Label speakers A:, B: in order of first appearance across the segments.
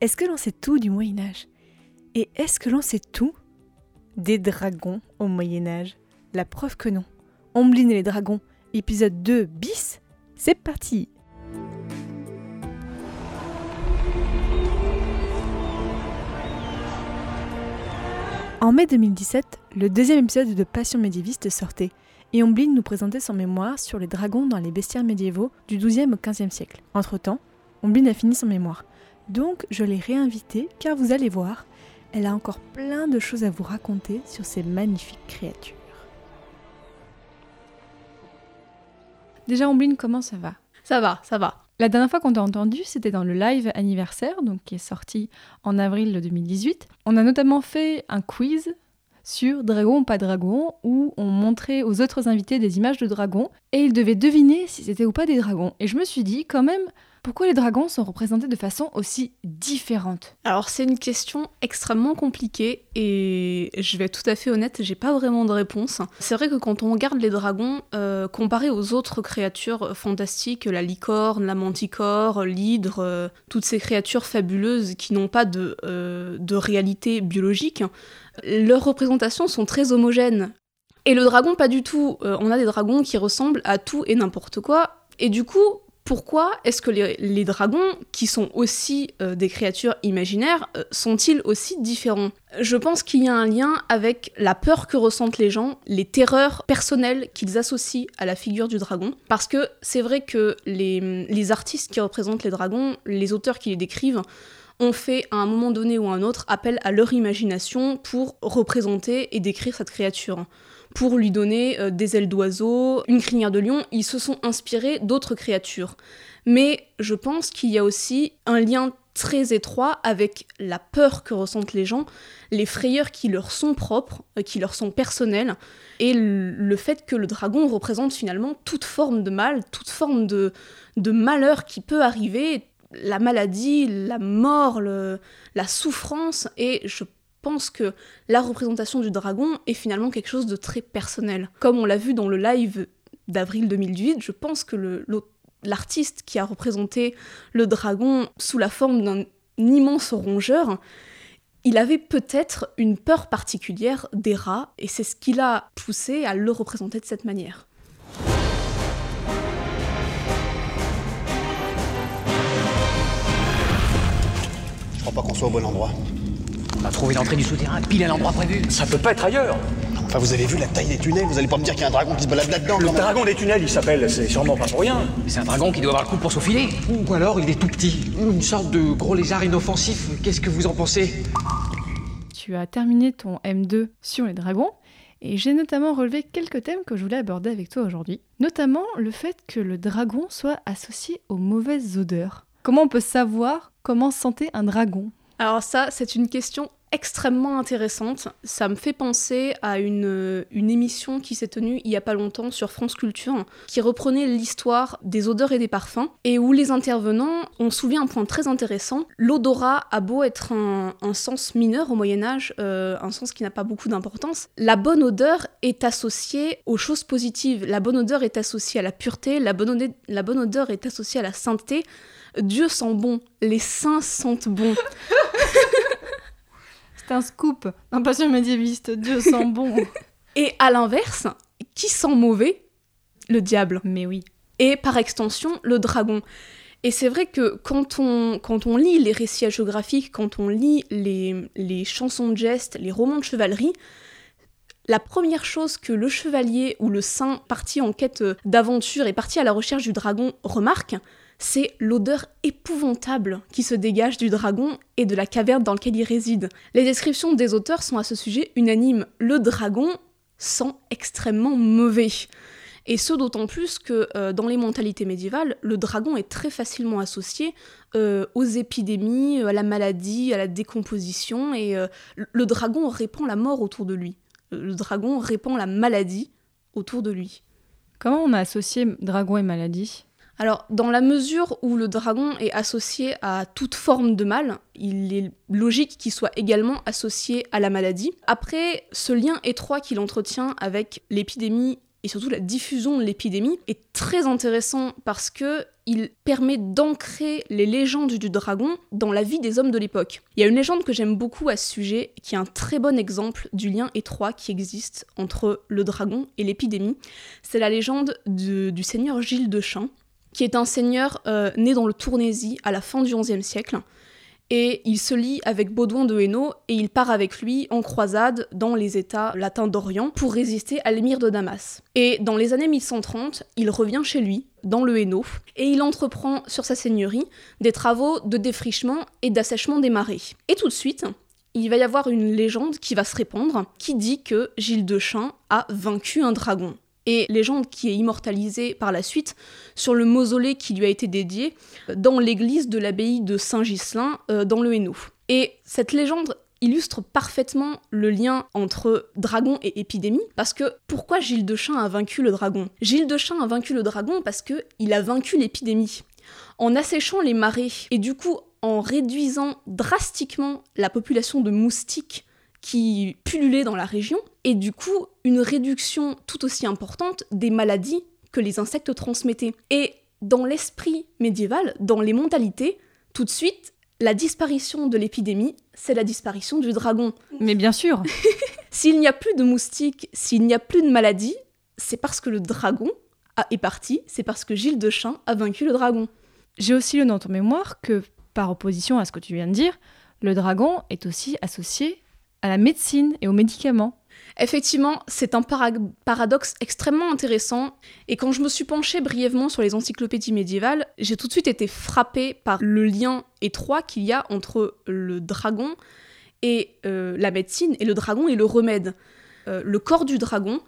A: Est-ce que l'on sait tout du Moyen Âge Et est-ce que l'on sait tout des dragons au Moyen Âge La preuve que non. Ombline et les dragons, épisode 2 bis, c'est parti En mai 2017, le deuxième épisode de Passion médiéviste sortait, et Ombline nous présentait son mémoire sur les dragons dans les bestiaires médiévaux du XIIe au XVe siècle. Entre-temps, Ombline a fini son mémoire. Donc je l'ai réinvitée car vous allez voir, elle a encore plein de choses à vous raconter sur ces magnifiques créatures. Déjà Ombline, comment ça va?
B: Ça va, ça va.
A: La dernière fois qu'on t'a entendu, c'était dans le live anniversaire, donc qui est sorti en avril de 2018. On a notamment fait un quiz sur Dragon ou pas Dragon, où on montrait aux autres invités des images de dragons, et ils devaient deviner si c'était ou pas des dragons. Et je me suis dit, quand même, pourquoi les dragons sont représentés de façon aussi différente
B: Alors c'est une question extrêmement compliquée et je vais être tout à fait honnête, j'ai pas vraiment de réponse. C'est vrai que quand on regarde les dragons, euh, comparés aux autres créatures fantastiques, la licorne, la manticore, l'hydre, euh, toutes ces créatures fabuleuses qui n'ont pas euh, de réalité biologique, leurs représentations sont très homogènes. Et le dragon, pas du tout. on a des dragons qui ressemblent à tout et n'importe quoi. Et du coup, pourquoi est-ce que les, dragons, qui sont aussi euh, des créatures imaginaires, euh, sont-ils aussi différents? Je pense qu'il y a un lien avec la peur que ressentent les gens, les terreurs personnelles qu'ils associent à la figure du dragon. Parce que c'est vrai que les, les artistes qui représentent les dragons, les auteurs qui les décrivent, ont fait à un moment donné ou à un autre appel à leur imagination pour représenter et décrire cette créature pour lui donner euh, des ailes d'oiseau, une crinière de lion. Ils se sont inspirés d'autres créatures. Mais je pense qu'il y a aussi un lien très étroit avec la peur que ressentent les gens, les frayeurs qui leur sont propres, euh, qui leur sont personnelles, et le fait que le dragon représente finalement toute forme de mal, toute forme de, de malheur qui peut arriver, la maladie, la mort, la souffrance, et je pense que la représentation du dragon est finalement quelque chose de très personnel. Comme on l'a vu dans le live d'avril 2018, je pense que l'artiste qui a représenté le dragon sous la forme d'un immense rongeur, il avait peut-être une peur particulière des rats, et c'est ce qui l'a poussé à le représenter de cette manière.
C: Je crois pas qu'on soit au bon endroit.
D: On a trouvé l'entrée du souterrain, pile à l'endroit prévu.
E: Ça peut pas être ailleurs.
C: Enfin, vous avez vu la taille des tunnels Vous allez pas me dire qu'il y a un dragon qui se balade là-dedans
E: Le dragon des tunnels, il s'appelle, c'est sûrement pas pour rien.
D: C'est un dragon qui doit avoir le coup pour faufiler.
F: Ou alors il est tout petit. Une sorte de gros lézard inoffensif. Qu'est-ce que vous en pensez?
A: Tu as terminé ton M2 sur les dragons. Et j'ai notamment relevé quelques thèmes que je voulais aborder avec toi aujourd'hui. Notamment le fait que le dragon soit associé aux mauvaises odeurs. Comment on peut savoir comment sentait un dragon?
B: Alors ça, c'est une question extrêmement intéressante. Ça me fait penser à une, une émission qui s'est tenue il y a pas longtemps sur France Culture, qui reprenait l'histoire des odeurs et des parfums, et où les intervenants ont soulevé un point très intéressant. L'odorat a beau être un, sens mineur au Moyen Âge, euh, un sens qui n'a pas beaucoup d'importance, la bonne odeur est associée aux choses positives. La bonne odeur est associée à la pureté, la bonne odeur est associée à la sainteté. Dieu sent bon, les saints sentent bon.
A: C'est un scoop, un passion médiéviste, Dieu sent bon.
B: Et à l'inverse, qui sent mauvais? Le diable.
A: Mais oui.
B: Et par extension, le dragon. Et c'est vrai que quand on, quand on lit les récits géographiques, quand on lit les, les chansons de gestes, les romans de chevalerie, la première chose que le chevalier ou le saint parti en quête d'aventure et parti à la recherche du dragon remarque, c'est l'odeur épouvantable qui se dégage du dragon et de la caverne dans laquelle il réside. Les descriptions des auteurs sont à ce sujet unanimes. Le dragon sent extrêmement mauvais. Et ce d'autant plus que euh, dans les mentalités médiévales, le dragon est très facilement associé euh, aux épidémies, à la maladie, à la décomposition, et euh, le dragon répand la mort autour de lui. Le dragon répand la maladie autour de lui.
A: Comment on a associé dragon et maladie?
B: Alors, dans la mesure où le dragon est associé à toute forme de mal, il est logique qu'il soit également associé à la maladie. Après, ce lien étroit qu'il entretient avec l'épidémie et surtout la diffusion de l'épidémie est très intéressant parce que il permet d'ancrer les légendes du dragon dans la vie des hommes de l'époque. Il y a une légende que j'aime beaucoup à ce sujet, qui est un très bon exemple du lien étroit qui existe entre le dragon et l'épidémie. C'est la légende du seigneur Gilles de Chain, qui est un seigneur euh, né dans le Tournaisie à la fin du XIe siècle. Et il se lie avec Baudouin de Hainaut et il part avec lui en croisade dans les États latins d'Orient pour résister à l'émir de Damas. Et dans les années 1130, il revient chez lui, dans le Hainaut, et il entreprend sur sa seigneurie des travaux de défrichement et d'assèchement des marais. Et tout de suite, il va y avoir une légende qui va se répandre qui dit que Gilles de Chain a vaincu un dragon et légende qui est immortalisée par la suite sur le mausolée qui lui a été dédié dans l'église de l'abbaye de Saint-Ghislain euh, dans le Hainaut. Et cette légende illustre parfaitement le lien entre dragon et épidémie, parce que pourquoi Gilles de Chain a vaincu le dragon? Gilles de Chain a vaincu le dragon parce qu'il a vaincu l'épidémie. En asséchant les marais, et du coup en réduisant drastiquement la population de moustiques qui pullulaient dans la région, et du coup une réduction tout aussi importante des maladies que les insectes transmettaient. Et dans l'esprit médiéval, dans les mentalités, tout de suite, la disparition de l'épidémie, c'est la disparition du dragon.
A: Mais bien sûr
B: S'il n'y a plus de moustiques, s'il n'y a plus de maladies, c'est parce que le dragon est parti, c'est parce que Gilles de Chain a vaincu le dragon.
A: J'ai aussi le dans ton mémoire que, par opposition à ce que tu viens de dire, le dragon est aussi associé à la médecine et aux médicaments.
B: Effectivement, c'est un paradoxe extrêmement intéressant, et quand je me suis penchée brièvement sur les encyclopédies médiévales, j'ai tout de suite été frappée par le lien étroit qu'il y a entre le dragon et euh, la médecine, et le dragon et le remède. Euh, le corps du dragon,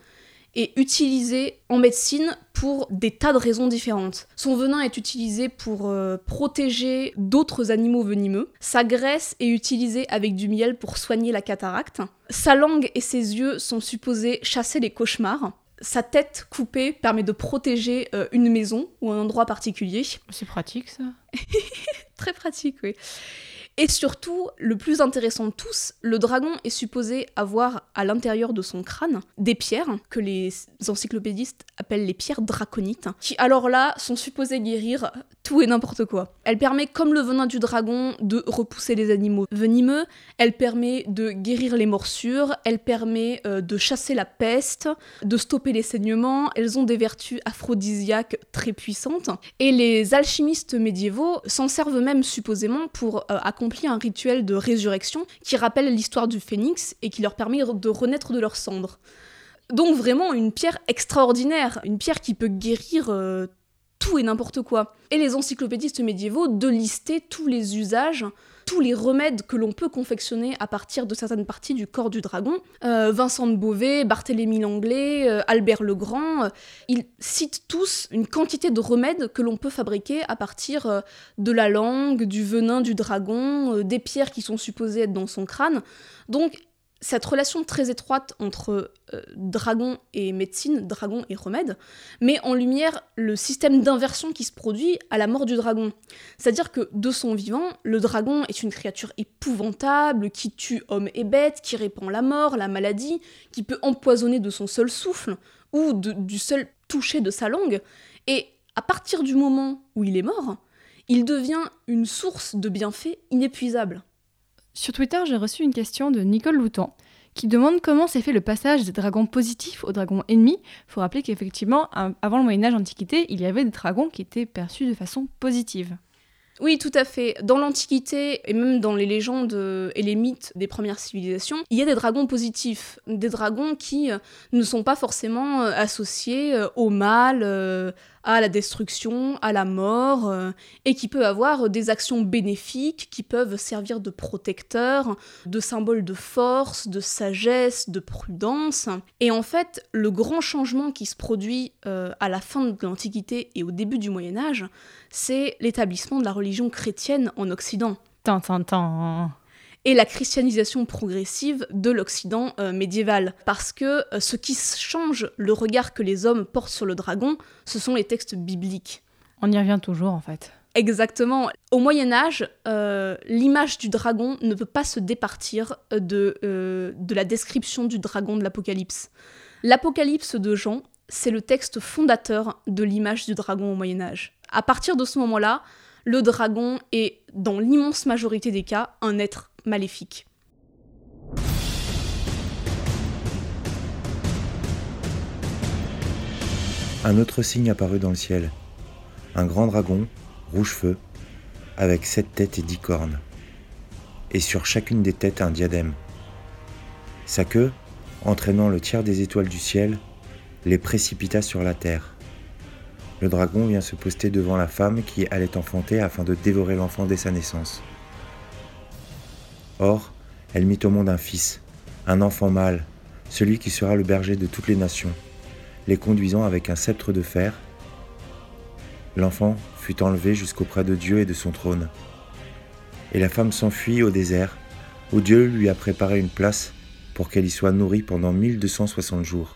B: est utilisé en médecine pour des tas de raisons différentes. Son venin est utilisé pour euh, protéger d'autres animaux venimeux. Sa graisse est utilisée avec du miel pour soigner la cataracte. Sa langue et ses yeux sont supposés chasser les cauchemars. Sa tête coupée permet de protéger euh, une maison ou un endroit particulier.
A: C'est pratique ça.
B: Très pratique, oui. Et surtout, le plus intéressant de tous, le dragon est supposé avoir à l'intérieur de son crâne des pierres que les encyclopédistes appellent les pierres draconites, qui alors là sont supposées guérir tout et n'importe quoi. Elle permet, comme le venin du dragon, de repousser les animaux venimeux, elle permet de guérir les morsures, elle permet euh, de chasser la peste, de stopper les saignements, elles ont des vertus aphrodisiaques très puissantes, et les alchimistes médiévaux s'en servent même supposément pour euh, accompli un rituel de résurrection qui rappelle l'histoire du phénix et qui leur permet de renaître de leurs cendres. Donc vraiment une pierre extraordinaire, une pierre qui peut guérir euh, tout et n'importe quoi. Et les encyclopédistes médiévaux de lister tous les usages tous les remèdes que l'on peut confectionner à partir de certaines parties du corps du dragon. Euh, Vincent de Beauvais, Barthélemy Langlais, euh, Albert le Grand, euh, ils citent tous une quantité de remèdes que l'on peut fabriquer à partir de la langue, du venin du dragon, des pierres qui sont supposées être dans son crâne. Donc cette relation très étroite entre euh, dragon et médecine, dragon et remède, met en lumière le système d'inversion qui se produit à la mort du dragon. C'est-à-dire que de son vivant, le dragon est une créature épouvantable, qui tue hommes et bêtes, qui répand la mort, la maladie, qui peut empoisonner de son seul souffle ou du seul toucher de sa langue. Et à partir du moment où il est mort, il devient une source de bienfaits inépuisable.
A: Sur Twitter, j'ai reçu une question de Nicole Loutan qui demande comment s'est fait le passage des dragons positifs aux dragons ennemis. Il faut rappeler qu'effectivement, avant le Moyen Âge Antiquité, il y avait des dragons qui étaient perçus de façon positive.
B: Oui, tout à fait. Dans l'Antiquité, et même dans les légendes et les mythes des premières civilisations, il y a des dragons positifs, des dragons qui euh, ne sont pas forcément euh, associés euh, au mal, à la destruction, à la mort, euh, et qui peut avoir des actions bénéfiques qui peuvent servir de protecteurs, de symboles de force, de sagesse, de prudence. Et en fait, le grand changement qui se produit euh, à la fin de l'Antiquité et au début du Moyen Âge, c'est l'établissement de la religion chrétienne en Occident.
A: Tant, tant, tant
B: et la christianisation progressive de l'Occident euh, médiéval. Parce que euh, ce qui change le regard que les hommes portent sur le dragon, ce sont les textes bibliques.
A: On y revient toujours en fait.
B: Exactement. Au Moyen Âge, euh, l'image du dragon ne peut pas se départir de, de la description du dragon de l'Apocalypse. L'Apocalypse de Jean, c'est le texte fondateur de l'image du dragon au Moyen Âge. À partir de ce moment-là, le dragon est, dans l'immense majorité des cas, un être maléfique.
G: Un autre signe apparut dans le ciel. Un grand dragon, rouge feu, avec sept têtes et dix cornes. Et sur chacune des têtes un diadème. Sa queue, entraînant le tiers des étoiles du ciel, les précipita sur la terre. Le dragon vient se poster devant la femme qui allait enfanter afin de dévorer l'enfant dès sa naissance. Or, elle mit au monde un fils, un enfant mâle, celui qui sera le berger de toutes les nations, les conduisant avec un sceptre de fer. L'enfant fut enlevé jusqu'auprès de Dieu et de son trône. Et la femme s'enfuit au désert, où Dieu lui a préparé une place pour qu'elle y soit nourrie pendant 1260 jours.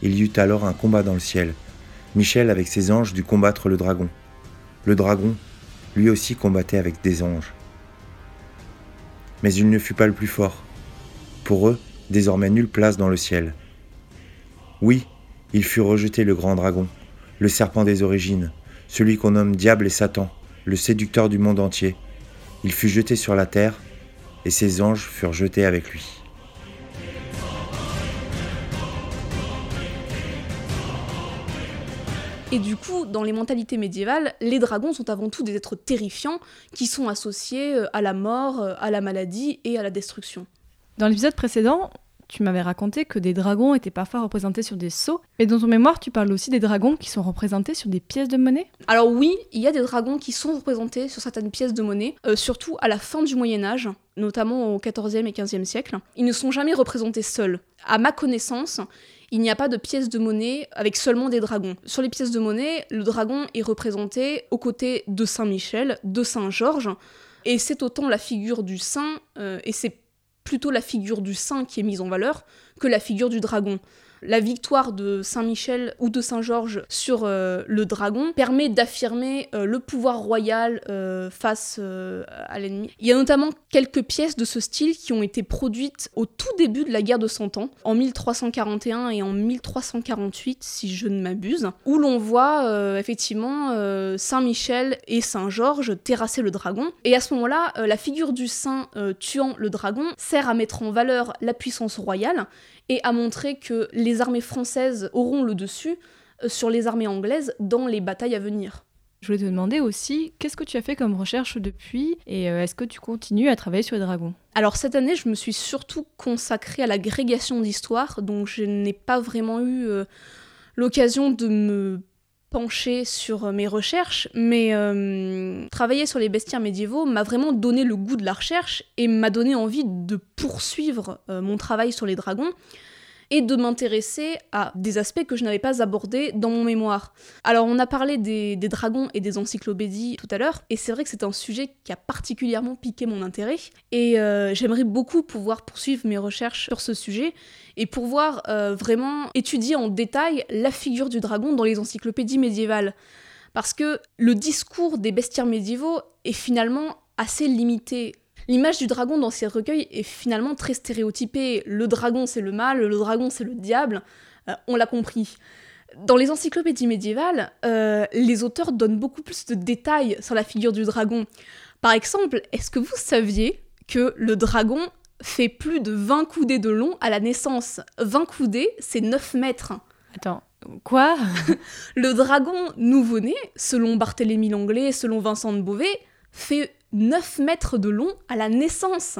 G: Il y eut alors un combat dans le ciel. Michel avec ses anges dut combattre le dragon. Le dragon, lui aussi, combattait avec des anges mais il ne fut pas le plus fort. Pour eux, désormais nulle place dans le ciel. Oui, il fut rejeté le grand dragon, le serpent des origines, celui qu'on nomme Diable et Satan, le séducteur du monde entier. Il fut jeté sur la terre, et ses anges furent jetés avec lui.
B: Et du coup, dans les mentalités médiévales, les dragons sont avant tout des êtres terrifiants qui sont associés euh, à la mort, euh, à la maladie et à la destruction.
A: Dans l'épisode précédent, tu m'avais raconté que des dragons étaient parfois représentés sur des sceaux, mais dans ton mémoire, tu parles aussi des dragons qui sont représentés sur des pièces de monnaie?
B: Alors oui, il y a des dragons qui sont représentés sur certaines pièces de monnaie, euh, surtout à la fin du Moyen Âge, notamment au XIVe et XVe siècle. Ils ne sont jamais représentés seuls. À ma connaissance, il n'y a pas de pièces de monnaie avec seulement des dragons. Sur les pièces de monnaie, le dragon est représenté aux côtés de Saint Michel, de Saint Georges, et c'est autant la figure du saint, euh, et c'est plutôt la figure du saint qui est mise en valeur que la figure du dragon la victoire de Saint-Michel ou de Saint-Georges sur euh, le dragon permet d'affirmer euh, le pouvoir royal euh, face à l'ennemi. Il y a notamment quelques pièces de ce style qui ont été produites au tout début de la guerre de Cent Ans, en 1341 et en 1348 si je ne m'abuse, où l'on voit effectivement Saint-Michel et Saint-Georges terrasser le dragon. Et à ce moment-là, la figure du saint tuant le dragon sert à mettre en valeur la puissance royale et à montrer que les armées françaises auront le dessus euh, sur les armées anglaises dans les batailles à venir.
A: Je voulais te demander aussi, qu'est-ce que tu as fait comme recherche depuis et euh, est-ce que tu continues à travailler sur les dragons?
B: Alors cette année, je me suis surtout consacrée à l'agrégation d'histoire, donc je n'ai pas vraiment eu euh, l'occasion de me pencher sur euh, mes recherches, mais euh, travailler sur les bestiaires médiévaux m'a vraiment donné le goût de la recherche et m'a donné envie de poursuivre euh, mon travail sur les dragons et de m'intéresser à des aspects que je n'avais pas abordés dans mon mémoire. Alors on a parlé des, dragons et des encyclopédies tout à l'heure, et c'est vrai que c'est un sujet qui a particulièrement piqué mon intérêt, et euh, j'aimerais beaucoup pouvoir poursuivre mes recherches sur ce sujet, et pouvoir euh, vraiment étudier en détail la figure du dragon dans les encyclopédies médiévales. Parce que le discours des bestiaires médiévaux est finalement assez limité L'image du dragon dans ces recueils est finalement très stéréotypée. Le dragon c'est le mal, le dragon c'est le diable, euh, on l'a compris. Dans les encyclopédies médiévales, euh, les auteurs donnent beaucoup plus de détails sur la figure du dragon. Par exemple, est-ce que vous saviez que le dragon fait plus de 20 coudées de long à la naissance? 20 coudées, c'est 9 mètres.
A: Attends, quoi?
B: Le dragon nouveau-né, selon Barthélemy Langlais, selon Vincent de Beauvais, fait 9 mètres de long à la naissance.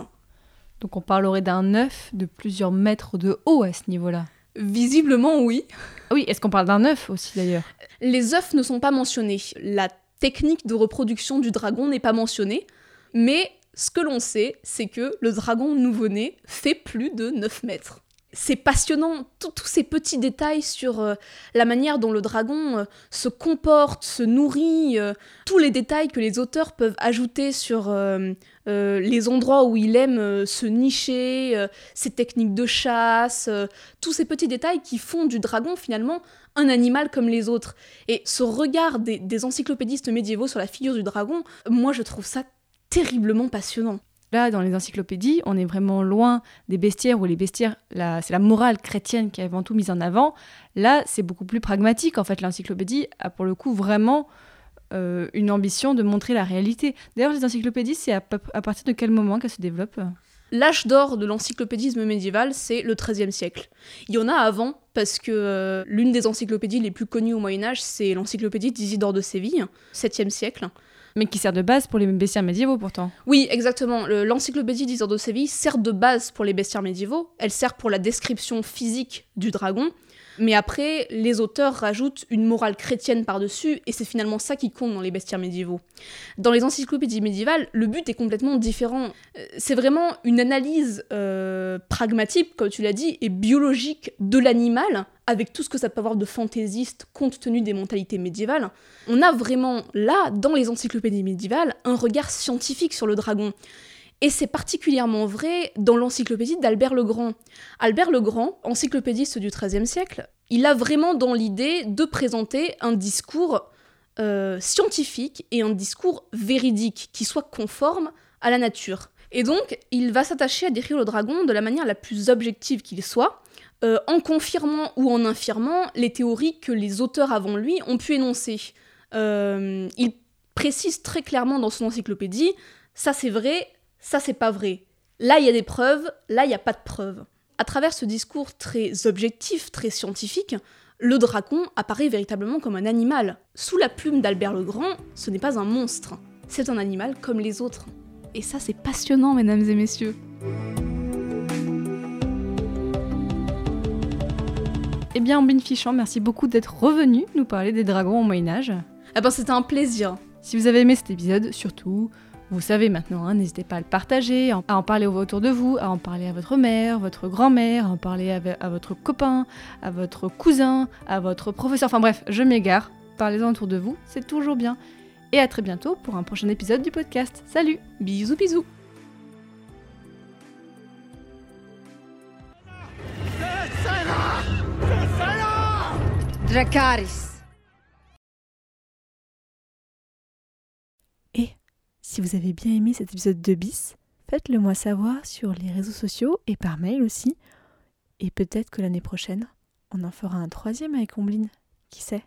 A: Donc on parlerait d'un œuf de plusieurs mètres de haut à ce niveau-là.
B: Visiblement, oui.
A: Oui, est-ce qu'on parle d'un œuf aussi d'ailleurs?
B: Les œufs ne sont pas mentionnés. La technique de reproduction du dragon n'est pas mentionnée. Mais ce que l'on sait, c'est que le dragon nouveau-né fait plus de 9 mètres c'est passionnant, tous ces petits détails sur euh, la manière dont le dragon euh, se comporte, se nourrit, euh, tous les détails que les auteurs peuvent ajouter sur les endroits où il aime se nicher, ses techniques de chasse, tous ces petits détails qui font du dragon finalement un animal comme les autres. Et ce regard des encyclopédistes médiévaux sur la figure du dragon, moi je trouve ça terriblement passionnant.
A: Là, dans les encyclopédies, on est vraiment loin des bestiaires où les bestiaires, c'est la morale chrétienne qui est avant tout mise en avant. Là, c'est beaucoup plus pragmatique. En fait, l'encyclopédie a pour le coup vraiment euh, une ambition de montrer la réalité. D'ailleurs, les encyclopédies, c'est à, partir de quel moment qu'elles se développent?
B: L'âge d'or de l'encyclopédisme médiéval, c'est le XIIIe siècle. Il y en a avant, parce que euh, l'une des encyclopédies les plus connues au Moyen Âge, c'est l'encyclopédie d'Isidore de Séville, 7e siècle.
A: Mais qui sert de base pour les bestiaires médiévaux pourtant.
B: Oui, exactement. L'encyclopédie d'Isor de Séville sert de base pour les bestiaires médiévaux. Elle sert pour la description physique du dragon. Mais après, les auteurs rajoutent une morale chrétienne par-dessus, et c'est finalement ça qui compte dans les bestiaires médiévaux. Dans les encyclopédies médiévales, le but est complètement différent. Euh, c'est vraiment une analyse euh, pragmatique, comme tu l'as dit, et biologique de l'animal, avec tout ce que ça peut avoir de fantaisiste compte tenu des mentalités médiévales. On a vraiment là, dans les encyclopédies médiévales, un regard scientifique sur le dragon. Et c'est particulièrement vrai dans l'encyclopédie d'Albert le Grand. Albert le Grand, encyclopédiste du XIIIe siècle, il a vraiment dans l'idée de présenter un discours euh, scientifique et un discours véridique qui soit conforme à la nature. Et donc, il va s'attacher à décrire le dragon de la manière la plus objective qu'il soit, euh, en confirmant ou en infirmant les théories que les auteurs avant lui ont pu énoncer. Euh, il précise très clairement dans son encyclopédie, ça c'est vrai, ça c'est pas vrai. Là, il y a des preuves, là, il n'y a pas de preuves. À travers ce discours très objectif, très scientifique, le dragon apparaît véritablement comme un animal. Sous la plume d'Albert le Grand, ce n'est pas un monstre, c'est un animal comme les autres. Et ça, c'est passionnant, mesdames et messieurs.
A: Eh bien, Ambine Fichant, merci beaucoup d'être revenu nous parler des dragons au Moyen-Âge.
B: Eh ben, c'était un plaisir.
A: Si vous avez aimé cet épisode, surtout, vous savez maintenant, hein, n'hésitez pas à le partager, à en parler autour de vous, à en parler à votre mère, votre grand-mère, à en parler à, votre copain, à votre cousin, à votre professeur. Enfin bref, je m'égare. Parlez-en autour de vous, c'est toujours bien. Et à très bientôt pour un prochain épisode du podcast. Salut
B: Bisous bisous
H: Dracaris
A: Vous avez bien aimé cet épisode de bis, faites-le moi savoir sur les réseaux sociaux et par mail aussi. Et peut-être que l'année prochaine, on en fera un troisième avec Ombline. Qui sait?